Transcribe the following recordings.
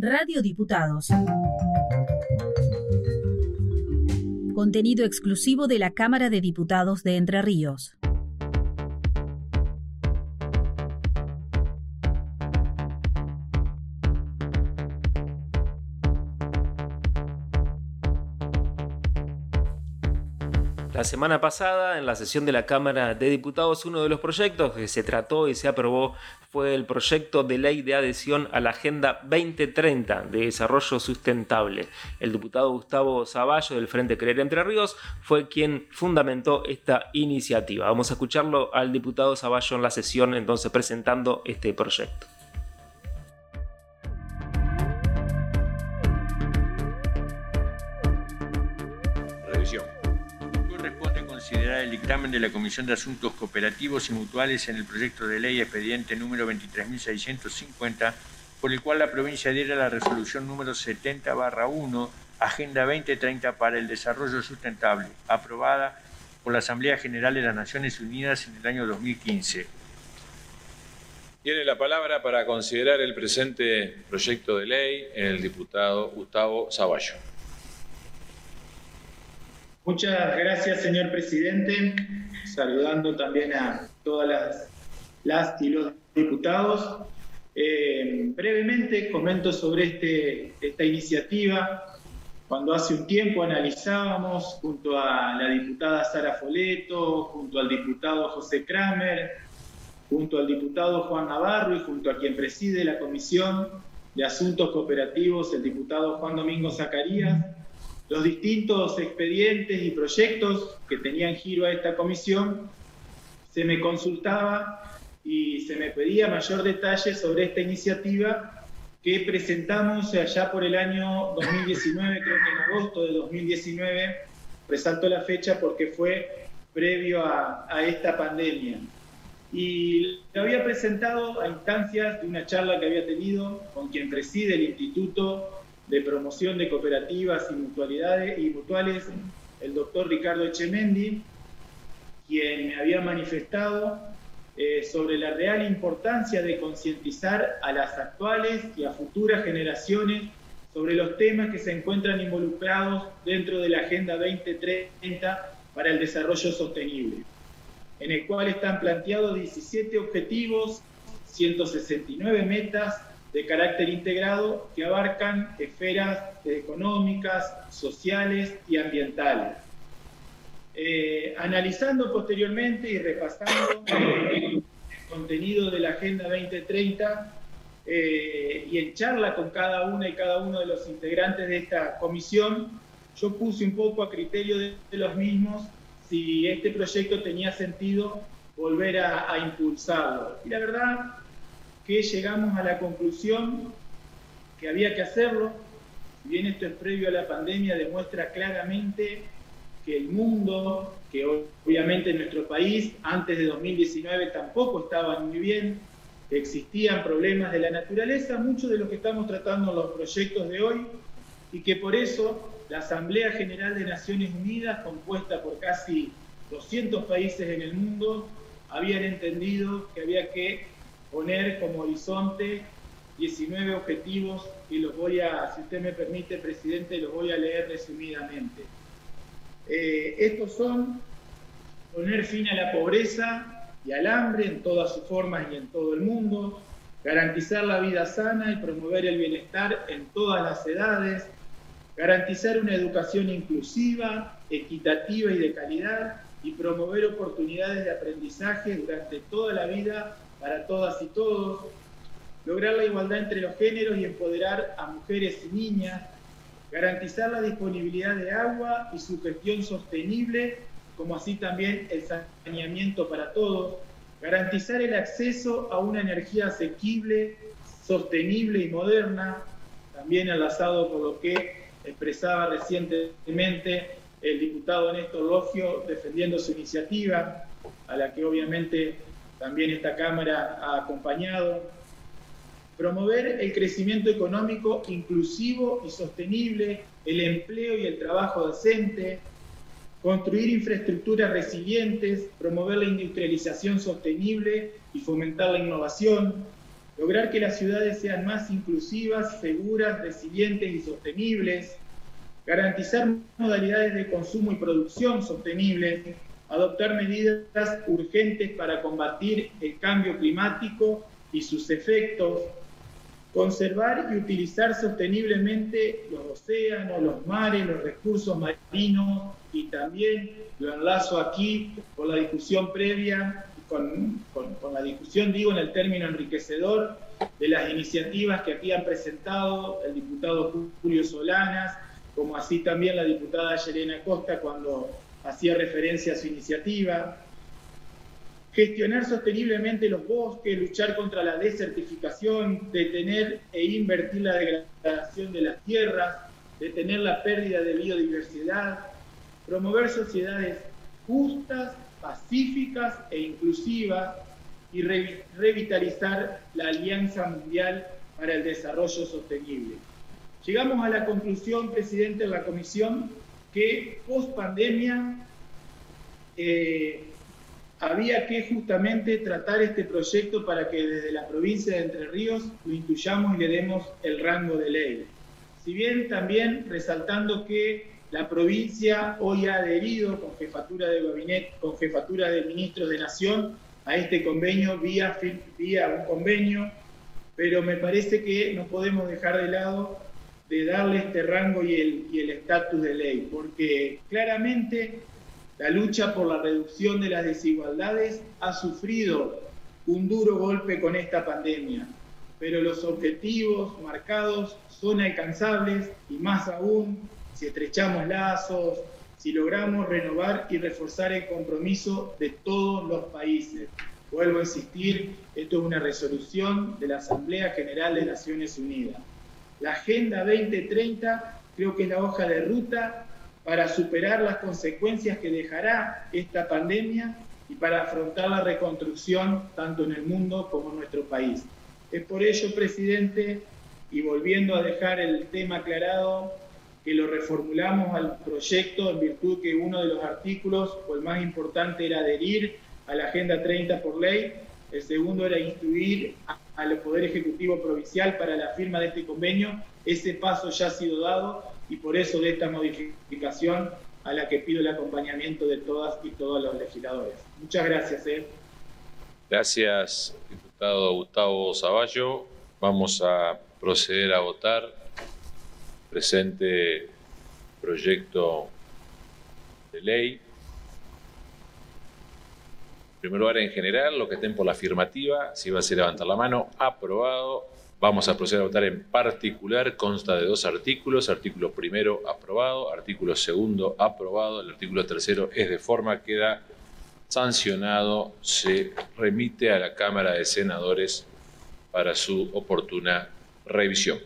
Radio Diputados. Contenido exclusivo de la Cámara de Diputados de Entre Ríos. La semana pasada, en la sesión de la Cámara de Diputados, uno de los proyectos que se trató y se aprobó fue el proyecto de ley de adhesión a la Agenda 2030 de Desarrollo Sustentable. El diputado Gustavo Zavallo del Frente Creer Entre Ríos fue quien fundamentó esta iniciativa. Vamos a escucharlo al diputado Zavallo en la sesión entonces presentando este proyecto. Considerar el dictamen de la Comisión de Asuntos Cooperativos y Mutuales en el proyecto de ley expediente número 23.650, por el cual la provincia adhiere a la resolución número 70-1, Agenda 2030 para el Desarrollo Sustentable, aprobada por la Asamblea General de las Naciones Unidas en el año 2015. Tiene la palabra para considerar el presente proyecto de ley el diputado Gustavo Zavallo. Muchas gracias, señor presidente. Saludando también a todas las, y los diputados. Eh, brevemente comento sobre este, esta iniciativa. Cuando hace un tiempo analizábamos junto a la diputada Sara Foleto, junto al diputado José Kramer, junto al diputado Juan Navarro y junto a quien preside la Comisión de Asuntos Cooperativos, el diputado Juan Domingo Zacarías, los distintos expedientes y proyectos que tenían giro a esta comisión, se me consultaba y se me pedía mayor detalle sobre esta iniciativa que presentamos allá por el año 2019, creo que en agosto de 2019, resalto la fecha porque fue previo a, a esta pandemia. Y lo había presentado a instancias de una charla que había tenido con quien preside el Instituto de promoción de cooperativas y mutualidades y mutuales, el doctor Ricardo Echemendi, quien me había manifestado eh, sobre la real importancia de concientizar a las actuales y a futuras generaciones sobre los temas que se encuentran involucrados dentro de la Agenda 2030 para el Desarrollo Sostenible, en el cual están planteados 17 objetivos, 169 metas de carácter integrado que abarcan esferas económicas, sociales y ambientales. Eh, analizando posteriormente y repasando el contenido de la Agenda 2030 eh, y en charla con cada una y cada uno de los integrantes de esta comisión, yo puse un poco a criterio de, los mismos si este proyecto tenía sentido volver a, a impulsarlo. Y la verdad que llegamos a la conclusión que había que hacerlo. Si bien esto es previo a la pandemia, demuestra claramente que el mundo, que obviamente nuestro país antes de 2019 tampoco estaba muy bien, existían problemas de la naturaleza, muchos de los que estamos tratando en los proyectos de hoy, y que por eso la Asamblea General de Naciones Unidas, compuesta por casi 200 países en el mundo, habían entendido que había que poner como horizonte 19 objetivos y los voy a, si usted me permite, presidente, los voy a leer resumidamente. Eh, estos son poner fin a la pobreza y al hambre en todas sus formas y en todo el mundo, garantizar la vida sana y promover el bienestar en todas las edades, garantizar una educación inclusiva, equitativa y de calidad y promover oportunidades de aprendizaje durante toda la vida para todas y todos, lograr la igualdad entre los géneros y empoderar a mujeres y niñas, garantizar la disponibilidad de agua y su gestión sostenible, como así también el saneamiento para todos, garantizar el acceso a una energía asequible, sostenible y moderna, también enlazado por lo que expresaba recientemente el diputado Néstor Logio defendiendo su iniciativa, a la que obviamente también esta Cámara ha acompañado. Promover el crecimiento económico inclusivo y sostenible, el empleo y el trabajo decente, construir infraestructuras resilientes, promover la industrialización sostenible y fomentar la innovación, lograr que las ciudades sean más inclusivas, seguras, resilientes y sostenibles, garantizar modalidades de consumo y producción sostenibles, adoptar medidas urgentes para combatir el cambio climático y sus efectos, conservar y utilizar sosteniblemente los océanos, los mares, los recursos marinos y también lo enlazo aquí con la discusión previa, con, con, la discusión, digo, en el término enriquecedor de las iniciativas que aquí han presentado el diputado Julio Solanas, como así también la diputada Yelena Costa cuando hacía referencia a su iniciativa, gestionar sosteniblemente los bosques, luchar contra la desertificación, detener e invertir la degradación de las tierras, detener la pérdida de biodiversidad, promover sociedades justas, pacíficas e inclusivas y revitalizar la Alianza Mundial para el Desarrollo Sostenible. Llegamos a la conclusión, presidente de la comisión, que post pandemia eh, había que justamente tratar este proyecto para que desde la provincia de Entre Ríos lo incluyamos y le demos el rango de ley. Si bien también resaltando que la provincia hoy ha adherido con jefatura de gabinete, con jefatura de ministros de Nación a este convenio vía, vía un convenio, pero me parece que no podemos dejar de lado de darle este rango y el estatus de ley, porque claramente la lucha por la reducción de las desigualdades ha sufrido un duro golpe con esta pandemia, pero los objetivos marcados son alcanzables y más aún si estrechamos lazos, si logramos renovar y reforzar el compromiso de todos los países. Vuelvo a insistir, esto es una resolución de la Asamblea General de Naciones Unidas. La Agenda 2030 creo que es la hoja de ruta para superar las consecuencias que dejará esta pandemia y para afrontar la reconstrucción tanto en el mundo como en nuestro país. Es por ello, presidente, y volviendo a dejar el tema aclarado, que lo reformulamos al proyecto en virtud que uno de los artículos, o el más importante, era adherir a la Agenda 30 por ley, el segundo era instruir al Poder Ejecutivo Provincial para la firma de este convenio. Ese paso ya ha sido dado y por eso de esta modificación a la que pido el acompañamiento de todas y todos los legisladores. Muchas gracias. Eh. Gracias, diputado Gustavo Zavallo. Vamos a proceder a votar presente proyecto de ley. En primer lugar, en general, los que estén por la afirmativa, si va a ser levantar la mano, aprobado. Vamos a proceder a votar en particular, consta de dos artículos, artículo primero aprobado, artículo segundo aprobado, el artículo tercero es de forma, queda sancionado, se remite a la Cámara de Senadores para su oportuna revisión.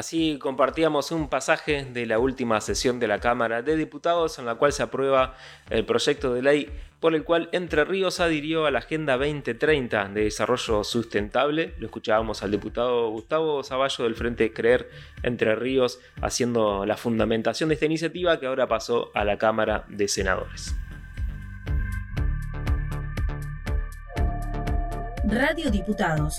Así compartíamos un pasaje de la última sesión de la Cámara de Diputados en la cual se aprueba el proyecto de ley por el cual Entre Ríos adhirió a la Agenda 2030 de Desarrollo Sustentable. Lo escuchábamos al diputado Gustavo Zavallo del Frente Creer Entre Ríos haciendo la fundamentación de esta iniciativa que ahora pasó a la Cámara de Senadores. Radio Diputados